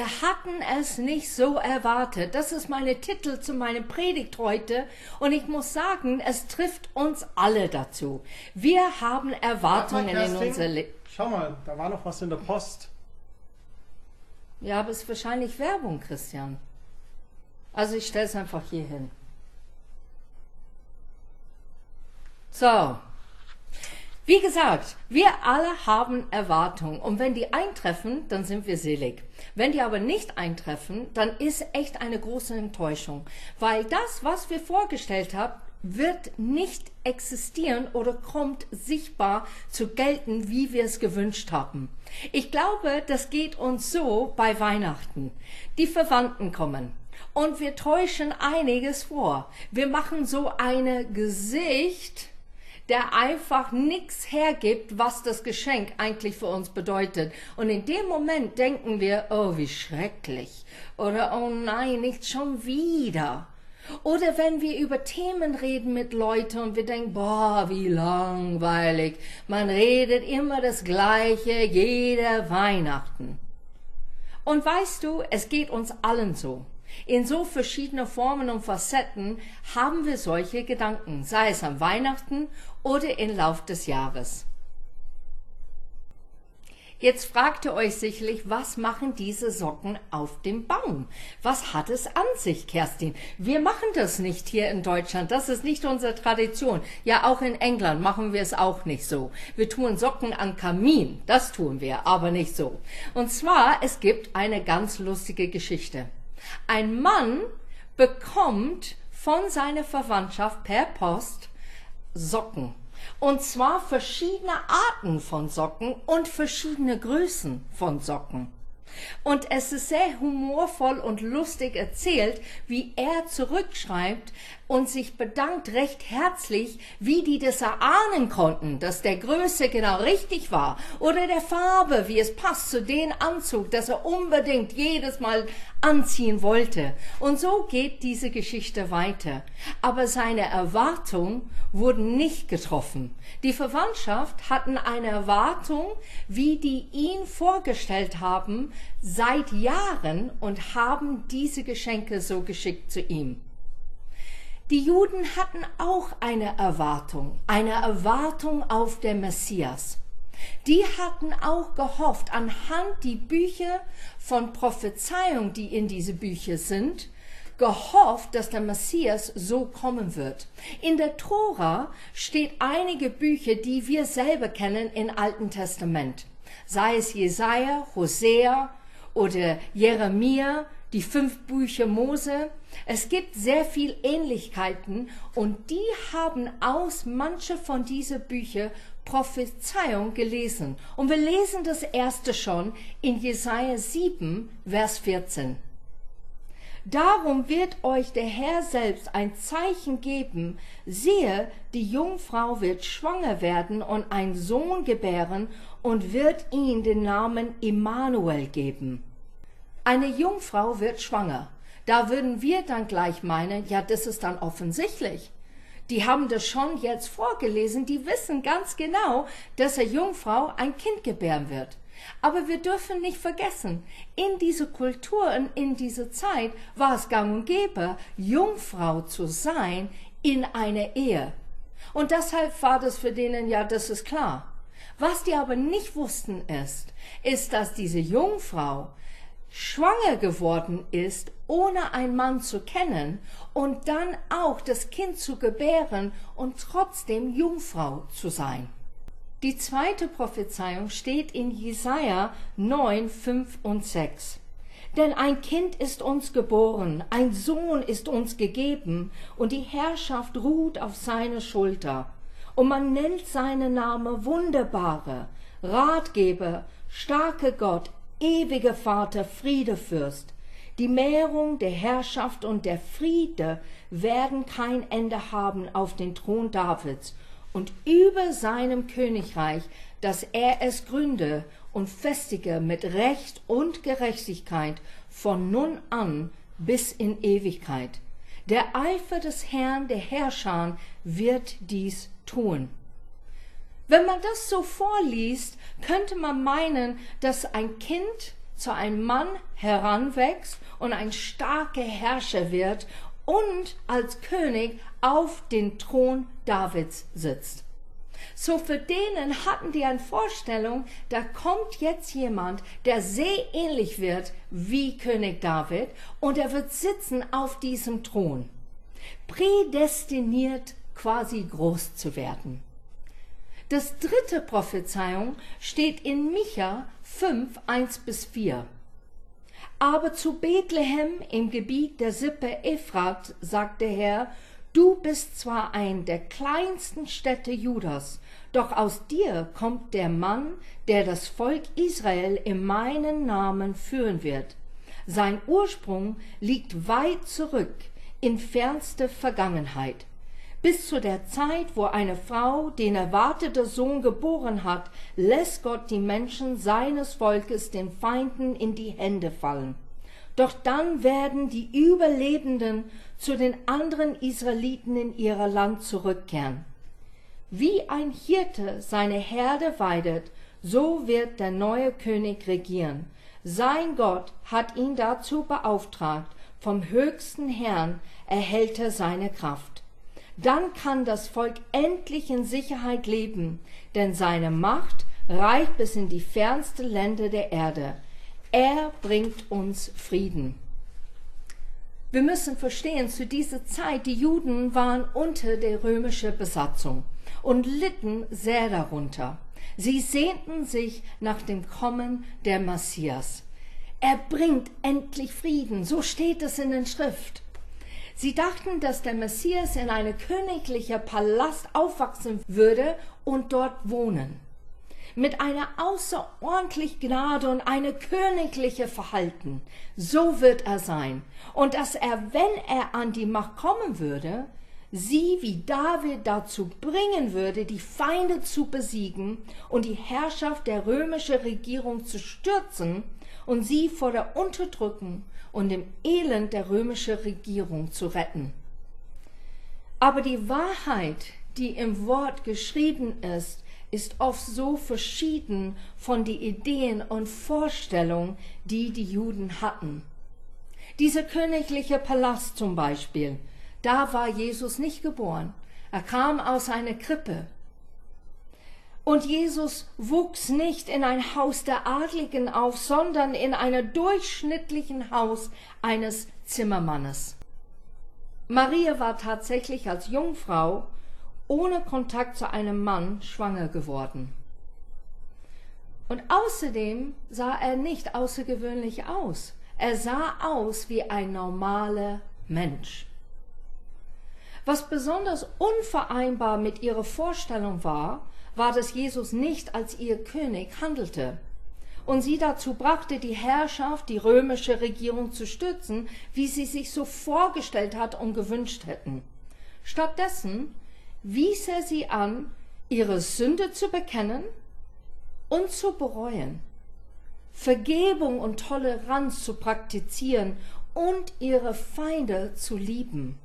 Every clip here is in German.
Wir hatten es nicht so erwartet. Das ist meine Titel zu meinem Predigt heute. Und ich muss sagen, es trifft uns alle dazu. Wir haben Erwartungen in unser Leben. Schau mal, da war noch was in der Post. Ja, aber es ist wahrscheinlich Werbung, Christian. Also ich stelle es einfach hier hin. So, wie gesagt, wir alle haben Erwartungen und wenn die eintreffen, dann sind wir selig. Wenn die aber nicht eintreffen, dann ist echt eine große Enttäuschung, weil das, was wir vorgestellt haben, wird nicht existieren oder kommt sichtbar zu gelten, wie wir es gewünscht haben. Ich glaube, das geht uns so bei Weihnachten. Die Verwandten kommen und wir täuschen einiges vor. Wir machen so eine Gesicht, der einfach nichts hergibt, was das Geschenk eigentlich für uns bedeutet. Und in dem Moment denken wir, oh, wie schrecklich. Oder, oh nein, nicht schon wieder. Oder wenn wir über Themen reden mit Leuten und wir denken, boah, wie langweilig. Man redet immer das Gleiche jede Weihnachten. Und weißt du, es geht uns allen so. In so verschiedenen Formen und Facetten haben wir solche Gedanken, sei es an Weihnachten oder im Lauf des Jahres. Jetzt fragt ihr euch sicherlich, was machen diese Socken auf dem Baum? Was hat es an sich, Kerstin? Wir machen das nicht hier in Deutschland. Das ist nicht unsere Tradition. Ja, auch in England machen wir es auch nicht so. Wir tun Socken an Kamin. Das tun wir, aber nicht so. Und zwar, es gibt eine ganz lustige Geschichte. Ein Mann bekommt von seiner Verwandtschaft per Post Socken. Und zwar verschiedene Arten von Socken und verschiedene Größen von Socken. Und es ist sehr humorvoll und lustig erzählt, wie er zurückschreibt und sich bedankt recht herzlich, wie die das erahnen konnten, dass der Größe genau richtig war oder der Farbe, wie es passt zu dem Anzug, dass er unbedingt jedes Mal anziehen wollte. Und so geht diese Geschichte weiter. Aber seine Erwartungen wurden nicht getroffen. Die Verwandtschaft hatten eine Erwartung, wie die ihn vorgestellt haben, seit Jahren und haben diese Geschenke so geschickt zu ihm. Die Juden hatten auch eine Erwartung, eine Erwartung auf den Messias. Die hatten auch gehofft, anhand die Bücher von Prophezeiung, die in diese Bücher sind, gehofft, dass der Messias so kommen wird. In der Tora steht einige Bücher, die wir selber kennen im Alten Testament. Sei es Jesaja, Hosea oder Jeremia, die fünf Bücher Mose. Es gibt sehr viel Ähnlichkeiten und die haben aus manche von diesen Büchern Prophezeiung gelesen. Und wir lesen das erste schon in Jesaja 7, Vers 14. Darum wird euch der Herr selbst ein Zeichen geben. Siehe, die Jungfrau wird schwanger werden und einen Sohn gebären und wird ihn den Namen Immanuel geben. Eine Jungfrau wird schwanger. Da würden wir dann gleich meinen, ja, das ist dann offensichtlich. Die haben das schon jetzt vorgelesen, die wissen ganz genau, dass eine Jungfrau ein Kind gebären wird. Aber wir dürfen nicht vergessen, in diese Kulturen, in dieser Zeit war es gang und gäbe, Jungfrau zu sein in einer Ehe. Und deshalb war das für denen, ja, das ist klar. Was die aber nicht wussten ist, ist, dass diese Jungfrau schwanger geworden ist, ohne einen Mann zu kennen und dann auch das Kind zu gebären und trotzdem Jungfrau zu sein. Die zweite Prophezeiung steht in Jesaja 9, 5 und 6. Denn ein Kind ist uns geboren, ein Sohn ist uns gegeben, und die Herrschaft ruht auf seine Schulter. Und man nennt seinen Namen Wunderbare, Ratgeber, starke Gott, ewiger Vater, Friedefürst. Die Mehrung der Herrschaft und der Friede werden kein Ende haben auf den Thron Davids und über seinem Königreich, dass er es gründe und festige mit Recht und Gerechtigkeit von nun an bis in Ewigkeit. Der Eifer des Herrn der Herrscher wird dies tun. Wenn man das so vorliest, könnte man meinen, dass ein Kind zu einem Mann heranwächst und ein starker Herrscher wird und als König auf den Thron Davids sitzt. So für denen hatten die eine Vorstellung, da kommt jetzt jemand, der sehr ähnlich wird wie König David und er wird sitzen auf diesem Thron. Prädestiniert quasi groß zu werden. Das dritte Prophezeiung steht in Micha 5, 1 bis 4. Aber zu Bethlehem im Gebiet der Sippe Ephrat sagt der Herr, du bist zwar ein der kleinsten Städte Judas, doch aus dir kommt der Mann, der das Volk Israel in meinen Namen führen wird. Sein Ursprung liegt weit zurück in fernste Vergangenheit bis zu der Zeit, wo eine Frau den erwarteten Sohn geboren hat, lässt Gott die Menschen seines Volkes den Feinden in die Hände fallen. Doch dann werden die Überlebenden zu den anderen Israeliten in ihr Land zurückkehren. Wie ein Hirte seine Herde weidet, so wird der neue König regieren. Sein Gott hat ihn dazu beauftragt, vom höchsten Herrn erhält er seine Kraft. Dann kann das Volk endlich in Sicherheit leben, denn seine Macht reicht bis in die fernste Länder der Erde. Er bringt uns Frieden. Wir müssen verstehen, zu dieser Zeit, die Juden waren unter der römischen Besatzung und litten sehr darunter. Sie sehnten sich nach dem Kommen der Messias. Er bringt endlich Frieden, so steht es in der Schrift. Sie dachten, dass der Messias in einem königlichen Palast aufwachsen würde und dort wohnen. Mit einer außerordentlich Gnade und einem königlichen Verhalten. So wird er sein. Und dass er, wenn er an die Macht kommen würde, sie wie David dazu bringen würde, die Feinde zu besiegen und die Herrschaft der römischen Regierung zu stürzen und sie vor der Unterdrückung und dem Elend der römischen Regierung zu retten. Aber die Wahrheit, die im Wort geschrieben ist, ist oft so verschieden von den Ideen und Vorstellungen, die die Juden hatten. Dieser königliche Palast zum Beispiel, da war Jesus nicht geboren. Er kam aus einer Krippe. Und Jesus wuchs nicht in ein Haus der Adligen auf, sondern in einem durchschnittlichen Haus eines Zimmermannes. Maria war tatsächlich als Jungfrau ohne Kontakt zu einem Mann schwanger geworden. Und außerdem sah er nicht außergewöhnlich aus. Er sah aus wie ein normaler Mensch. Was besonders unvereinbar mit ihrer Vorstellung war, war, dass Jesus nicht als ihr König handelte und sie dazu brachte, die Herrschaft, die römische Regierung zu stützen, wie sie sich so vorgestellt hat und gewünscht hätten. Stattdessen wies er sie an, ihre Sünde zu bekennen und zu bereuen, Vergebung und Toleranz zu praktizieren und ihre Feinde zu lieben.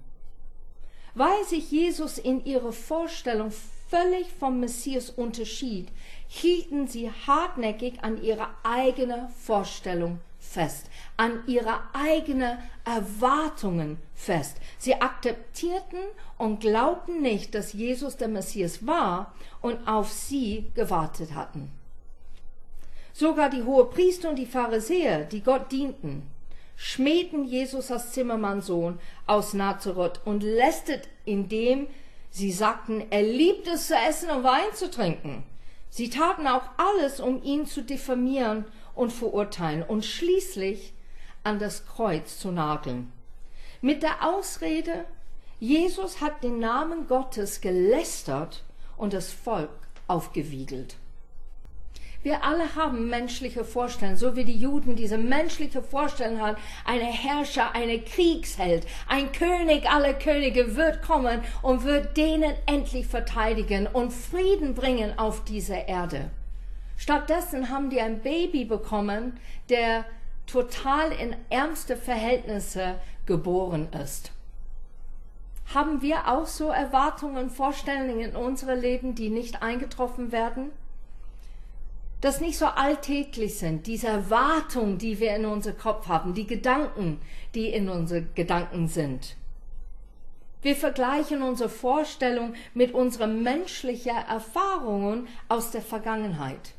Weil sich Jesus in ihrer Vorstellung völlig vom Messias unterschied, hielten sie hartnäckig an ihrer eigenen Vorstellung fest, an ihre eigenen Erwartungen fest. Sie akzeptierten und glaubten nicht, dass Jesus der Messias war und auf sie gewartet hatten. Sogar die Hohepriester und die Pharisäer, die Gott dienten, schmähten Jesus als Zimmermannssohn aus Nazareth und lästet, indem Sie sagten, er liebt es zu essen und Wein zu trinken. Sie taten auch alles, um ihn zu diffamieren und verurteilen und schließlich an das Kreuz zu nageln. Mit der Ausrede, Jesus hat den Namen Gottes gelästert und das Volk aufgewiegelt. Wir alle haben menschliche Vorstellungen, so wie die Juden diese menschliche Vorstellung haben. Eine Herrscher, eine Kriegsheld, ein König aller Könige wird kommen und wird denen endlich verteidigen und Frieden bringen auf dieser Erde. Stattdessen haben die ein Baby bekommen, der total in ärmste Verhältnisse geboren ist. Haben wir auch so Erwartungen Vorstellungen in unserem Leben, die nicht eingetroffen werden? Das nicht so alltäglich sind, diese Erwartungen, die wir in unserem Kopf haben, die Gedanken, die in unseren Gedanken sind. Wir vergleichen unsere Vorstellung mit unseren menschlichen Erfahrungen aus der Vergangenheit.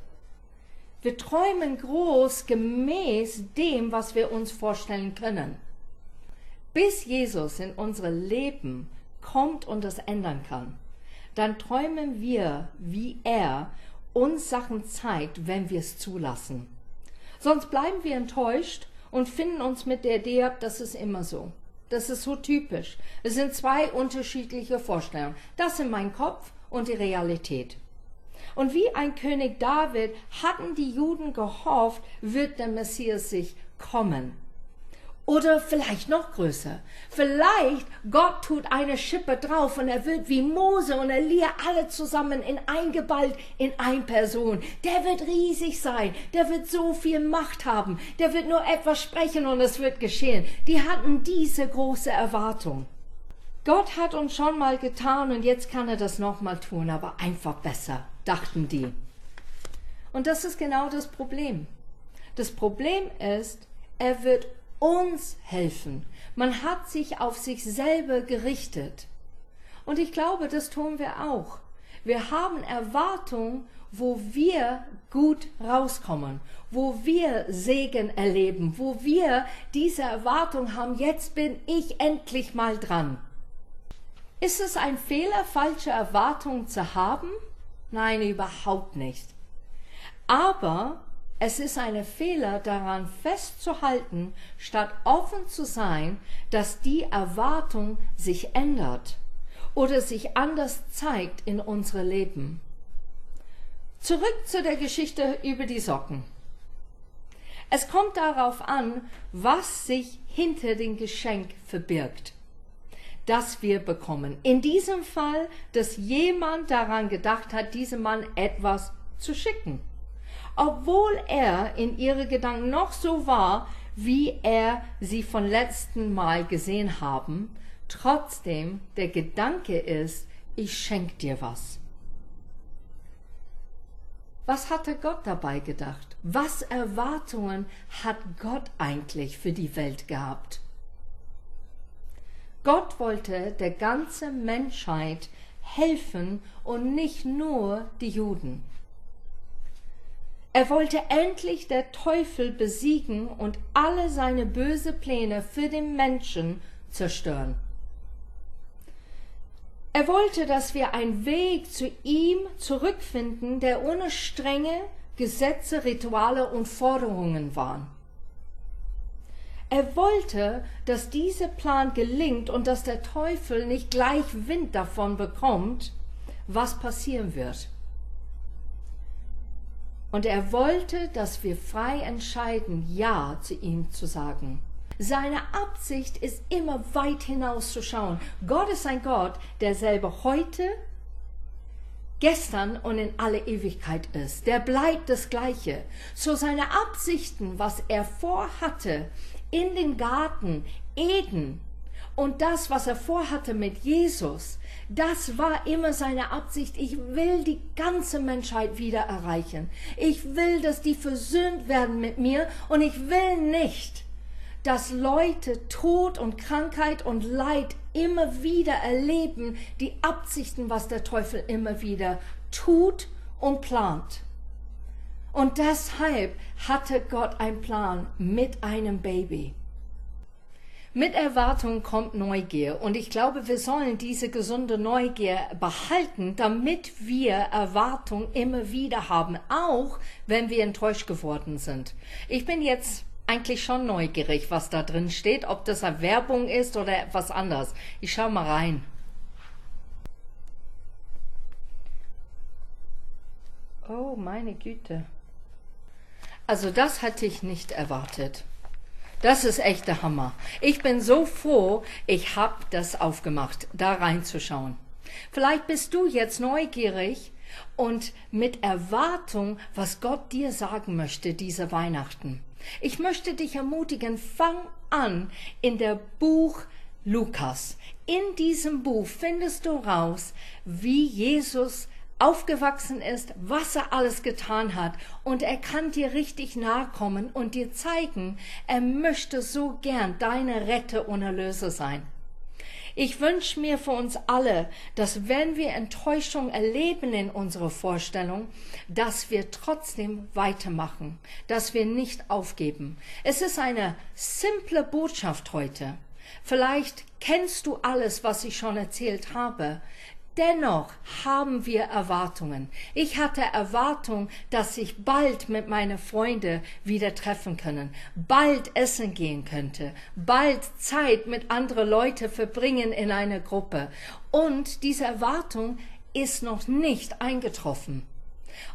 Wir träumen groß gemäß dem, was wir uns vorstellen können. Bis Jesus in unser Leben kommt und es ändern kann, dann träumen wir, wie er uns Sachen zeigt, wenn wir es zulassen. Sonst bleiben wir enttäuscht und finden uns mit der Idee, das ist immer so. Das ist so typisch. Es sind zwei unterschiedliche Vorstellungen. Das in mein Kopf und die Realität. Und wie ein König David hatten die Juden gehofft, wird der Messias sich kommen. Oder vielleicht noch größer. Vielleicht Gott tut eine Schippe drauf und er wird wie Mose und Elia alle zusammen in eingeballt in ein Person. Der wird riesig sein. Der wird so viel Macht haben. Der wird nur etwas sprechen und es wird geschehen. Die hatten diese große Erwartung. Gott hat uns schon mal getan und jetzt kann er das nochmal tun, aber einfach besser, dachten die. Und das ist genau das Problem. Das Problem ist, er wird uns helfen. Man hat sich auf sich selber gerichtet. Und ich glaube, das tun wir auch. Wir haben Erwartungen, wo wir gut rauskommen, wo wir Segen erleben, wo wir diese Erwartung haben, jetzt bin ich endlich mal dran. Ist es ein Fehler, falsche Erwartungen zu haben? Nein, überhaupt nicht. Aber es ist ein Fehler daran festzuhalten, statt offen zu sein, dass die Erwartung sich ändert oder sich anders zeigt in unsere Leben. Zurück zu der Geschichte über die Socken. Es kommt darauf an, was sich hinter dem Geschenk verbirgt, das wir bekommen. In diesem Fall, dass jemand daran gedacht hat, diesem Mann etwas zu schicken obwohl er in ihre Gedanken noch so war, wie er sie von letzten Mal gesehen haben, trotzdem der Gedanke ist, ich schenk dir was. Was hatte Gott dabei gedacht? Was Erwartungen hat Gott eigentlich für die Welt gehabt? Gott wollte der ganzen Menschheit helfen und nicht nur die Juden. Er wollte endlich der Teufel besiegen und alle seine böse Pläne für den Menschen zerstören. Er wollte, dass wir einen Weg zu ihm zurückfinden, der ohne strenge Gesetze, Rituale und Forderungen war. Er wollte, dass dieser Plan gelingt und dass der Teufel nicht gleich Wind davon bekommt, was passieren wird. Und er wollte, dass wir frei entscheiden, Ja zu ihm zu sagen. Seine Absicht ist immer weit hinaus zu schauen. Gott ist ein Gott, der selber heute, gestern und in alle Ewigkeit ist. Der bleibt das Gleiche. So seine Absichten, was er vorhatte in den Garten Eden und das, was er vorhatte mit Jesus, das war immer seine Absicht. Ich will die ganze Menschheit wieder erreichen. Ich will, dass die versöhnt werden mit mir und ich will nicht, dass Leute Tod und Krankheit und Leid immer wieder erleben, die Absichten, was der Teufel immer wieder tut und plant. Und deshalb hatte Gott einen Plan mit einem Baby. Mit Erwartung kommt Neugier und ich glaube, wir sollen diese gesunde Neugier behalten, damit wir Erwartung immer wieder haben, auch wenn wir enttäuscht geworden sind. Ich bin jetzt eigentlich schon neugierig, was da drin steht, ob das eine Werbung ist oder etwas anderes. Ich schau mal rein. Oh, meine Güte. Also das hatte ich nicht erwartet. Das ist echt der Hammer. Ich bin so froh, ich habe das aufgemacht, da reinzuschauen. Vielleicht bist du jetzt neugierig und mit Erwartung, was Gott dir sagen möchte diese Weihnachten. Ich möchte dich ermutigen, fang an in der Buch Lukas. In diesem Buch findest du raus, wie Jesus aufgewachsen ist, was er alles getan hat. Und er kann dir richtig nahe kommen und dir zeigen, er möchte so gern deine Retter und Erlöser sein. Ich wünsche mir für uns alle, dass wenn wir Enttäuschung erleben in unserer Vorstellung, dass wir trotzdem weitermachen, dass wir nicht aufgeben. Es ist eine simple Botschaft heute. Vielleicht kennst du alles, was ich schon erzählt habe. Dennoch haben wir Erwartungen. Ich hatte Erwartung, dass ich bald mit meinen Freunden wieder treffen können, bald essen gehen könnte, bald Zeit mit anderen Leuten verbringen in einer Gruppe. Und diese Erwartung ist noch nicht eingetroffen.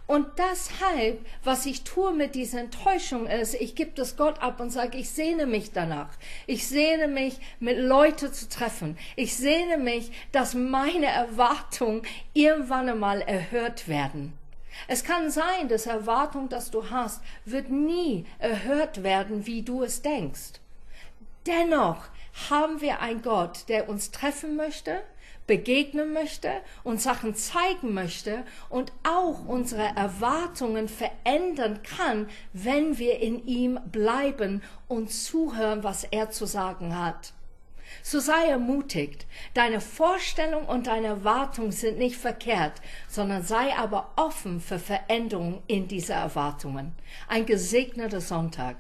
Und deshalb, was ich tue mit dieser Enttäuschung ist, ich gebe das Gott ab und sage, ich sehne mich danach. Ich sehne mich, mit Leuten zu treffen. Ich sehne mich, dass meine Erwartungen irgendwann einmal erhört werden. Es kann sein, dass Erwartung, das du hast, wird nie erhört werden, wie du es denkst. Dennoch haben wir einen Gott, der uns treffen möchte, begegnen möchte, uns Sachen zeigen möchte und auch unsere Erwartungen verändern kann, wenn wir in ihm bleiben und zuhören, was er zu sagen hat. So sei ermutigt. Deine Vorstellung und deine Erwartung sind nicht verkehrt, sondern sei aber offen für Veränderungen in diese Erwartungen. Ein gesegneter Sonntag.